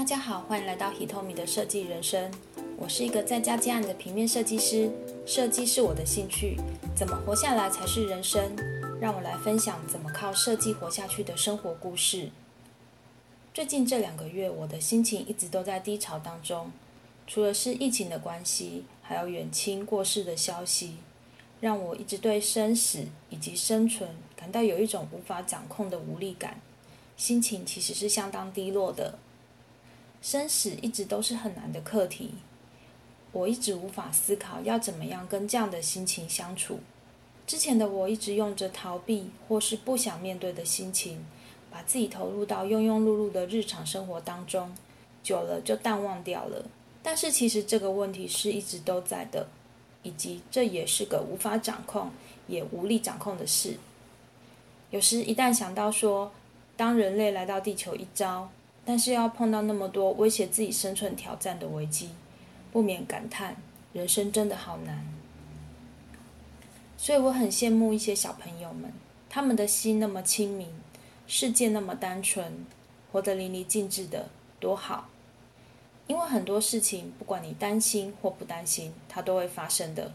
大家好，欢迎来到 Hitomi 的设计人生。我是一个在家接案的平面设计师，设计是我的兴趣，怎么活下来才是人生？让我来分享怎么靠设计活下去的生活故事。最近这两个月，我的心情一直都在低潮当中，除了是疫情的关系，还有远亲过世的消息，让我一直对生死以及生存感到有一种无法掌控的无力感，心情其实是相当低落的。生死一直都是很难的课题，我一直无法思考要怎么样跟这样的心情相处。之前的我一直用着逃避或是不想面对的心情，把自己投入到庸庸碌碌的日常生活当中，久了就淡忘掉了。但是其实这个问题是一直都在的，以及这也是个无法掌控也无力掌控的事。有时一旦想到说，当人类来到地球一遭，但是要碰到那么多威胁自己生存挑战的危机，不免感叹人生真的好难。所以我很羡慕一些小朋友们，他们的心那么清明，世界那么单纯，活得淋漓尽致的，多好。因为很多事情，不管你担心或不担心，它都会发生的。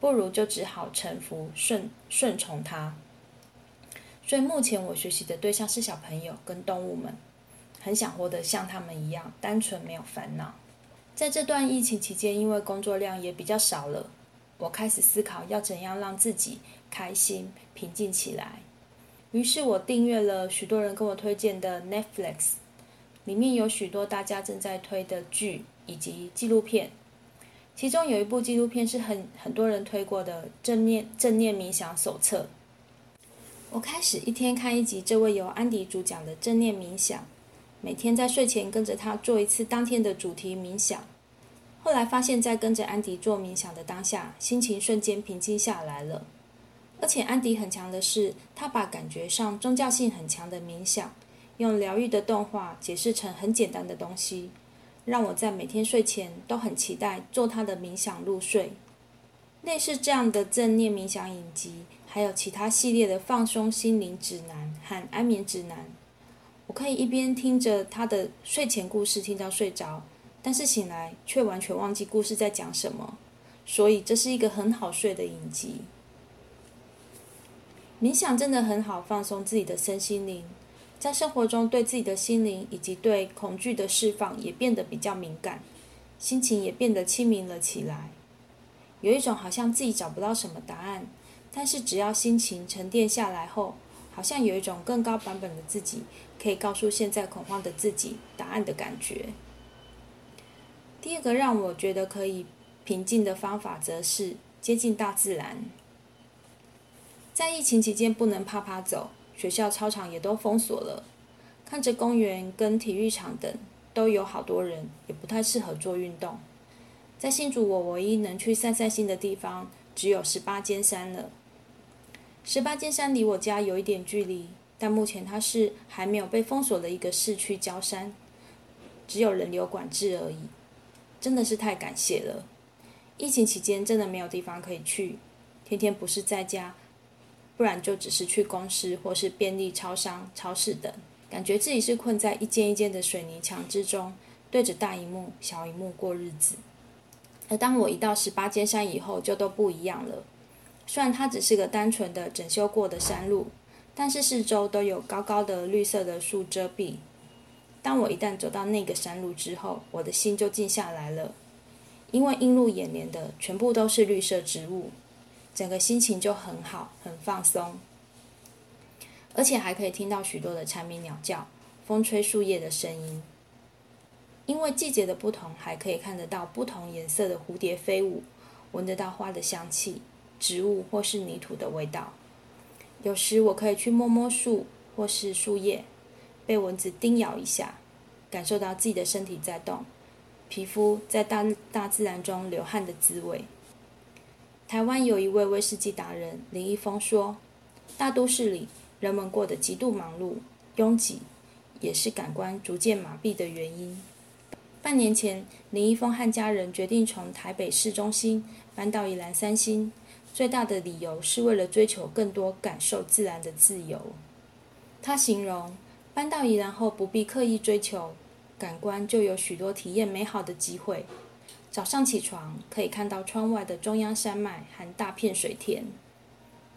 不如就只好臣服、顺顺从它。所以目前我学习的对象是小朋友跟动物们。很想活得像他们一样单纯，没有烦恼。在这段疫情期间，因为工作量也比较少了，我开始思考要怎样让自己开心、平静起来。于是我订阅了许多人跟我推荐的 Netflix，里面有许多大家正在推的剧以及纪录片。其中有一部纪录片是很很多人推过的正念正念冥想手册。我开始一天看一集这位由安迪主讲的正念冥想。每天在睡前跟着他做一次当天的主题冥想，后来发现，在跟着安迪做冥想的当下，心情瞬间平静下来了。而且安迪很强的是，他把感觉上宗教性很强的冥想，用疗愈的动画解释成很简单的东西，让我在每天睡前都很期待做他的冥想入睡。类似这样的正念冥想影集，还有其他系列的放松心灵指南和安眠指南。我可以一边听着他的睡前故事听到睡着，但是醒来却完全忘记故事在讲什么，所以这是一个很好睡的影集。冥想真的很好放松自己的身心灵，在生活中对自己的心灵以及对恐惧的释放也变得比较敏感，心情也变得清明了起来。有一种好像自己找不到什么答案，但是只要心情沉淀下来后。好像有一种更高版本的自己，可以告诉现在恐慌的自己答案的感觉。第二个让我觉得可以平静的方法，则是接近大自然。在疫情期间不能啪啪走，学校操场也都封锁了，看着公园跟体育场等都有好多人，也不太适合做运动。在新竹，我唯一能去散散心的地方，只有十八尖山了。十八尖山离我家有一点距离，但目前它是还没有被封锁的一个市区郊山，只有人流管制而已。真的是太感谢了！疫情期间真的没有地方可以去，天天不是在家，不然就只是去公司或是便利超商、超市等，感觉自己是困在一间一间的水泥墙之中，对着大荧幕、小荧幕过日子。而当我一到十八尖山以后，就都不一样了。虽然它只是个单纯的整修过的山路，但是四周都有高高的绿色的树遮蔽。当我一旦走到那个山路之后，我的心就静下来了，因为映入眼帘的全部都是绿色植物，整个心情就很好，很放松，而且还可以听到许多的蝉鸣鸟叫，风吹树叶的声音。因为季节的不同，还可以看得到不同颜色的蝴蝶飞舞，闻得到花的香气。植物或是泥土的味道，有时我可以去摸摸树或是树叶，被蚊子叮咬一下，感受到自己的身体在动，皮肤在大大自然中流汗的滋味。台湾有一位威士忌达人林一峰说：“大都市里人们过得极度忙碌、拥挤，也是感官逐渐麻痹的原因。”半年前，林一峰和家人决定从台北市中心搬到宜兰三星。最大的理由是为了追求更多感受自然的自由。他形容搬到宜兰后不必刻意追求，感官就有许多体验美好的机会。早上起床可以看到窗外的中央山脉和大片水田，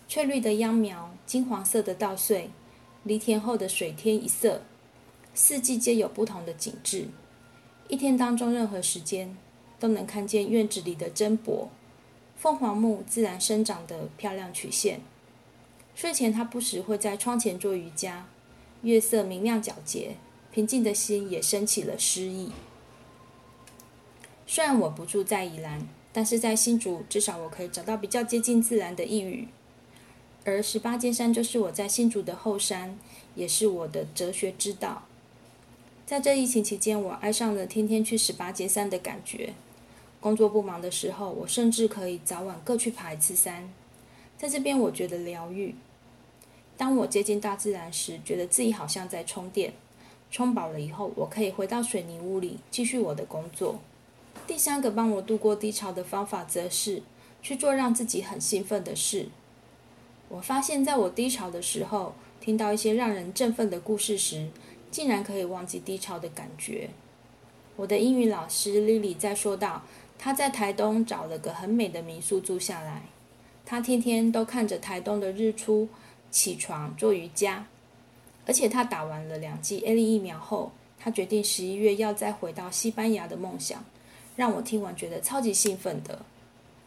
翠绿的秧苗，金黄色的稻穗，犁田后的水天一色，四季皆有不同的景致。一天当中任何时间都能看见院子里的针柏、凤凰木自然生长的漂亮曲线。睡前他不时会在窗前做瑜伽，月色明亮皎洁，平静的心也升起了诗意。虽然我不住在宜兰，但是在新竹，至少我可以找到比较接近自然的一隅。而十八尖山就是我在新竹的后山，也是我的哲学之道。在这疫情期间，我爱上了天天去十八尖山的感觉。工作不忙的时候，我甚至可以早晚各去爬一次山。在这边，我觉得疗愈。当我接近大自然时，觉得自己好像在充电。充饱了以后，我可以回到水泥屋里继续我的工作。第三个帮我度过低潮的方法，则是去做让自己很兴奋的事。我发现，在我低潮的时候，听到一些让人振奋的故事时，竟然可以忘记低潮的感觉。我的英语老师 Lily 在说到，他在台东找了个很美的民宿住下来，他天天都看着台东的日出，起床做瑜伽，而且他打完了两剂 A 类疫苗后，他决定十一月要再回到西班牙的梦想。让我听完觉得超级兴奋的。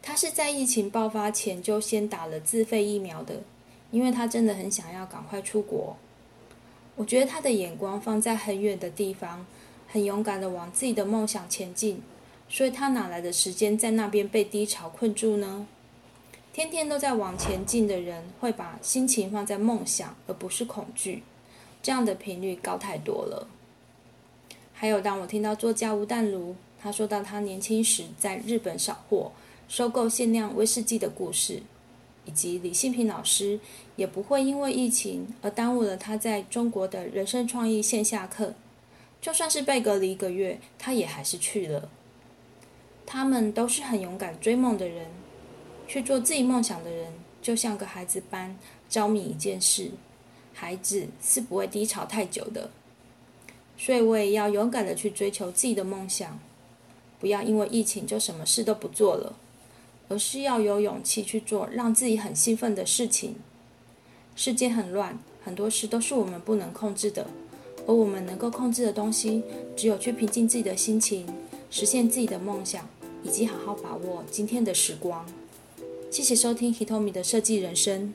他是在疫情爆发前就先打了自费疫苗的，因为他真的很想要赶快出国。我觉得他的眼光放在很远的地方，很勇敢的往自己的梦想前进，所以他哪来的时间在那边被低潮困住呢？天天都在往前进的人，会把心情放在梦想，而不是恐惧，这样的频率高太多了。还有，当我听到作家吴淡如。他说到他年轻时在日本扫货、收购限量威士忌的故事，以及李信平老师也不会因为疫情而耽误了他在中国的人生创意线下课。就算是被隔离一个月，他也还是去了。他们都是很勇敢追梦的人，去做自己梦想的人，就像个孩子般着迷一件事。孩子是不会低潮太久的，所以我也要勇敢的去追求自己的梦想。不要因为疫情就什么事都不做了，而是要有勇气去做让自己很兴奋的事情。世界很乱，很多事都是我们不能控制的，而我们能够控制的东西，只有去平静自己的心情，实现自己的梦想，以及好好把握今天的时光。谢谢收听 Hitomi 的设计人生。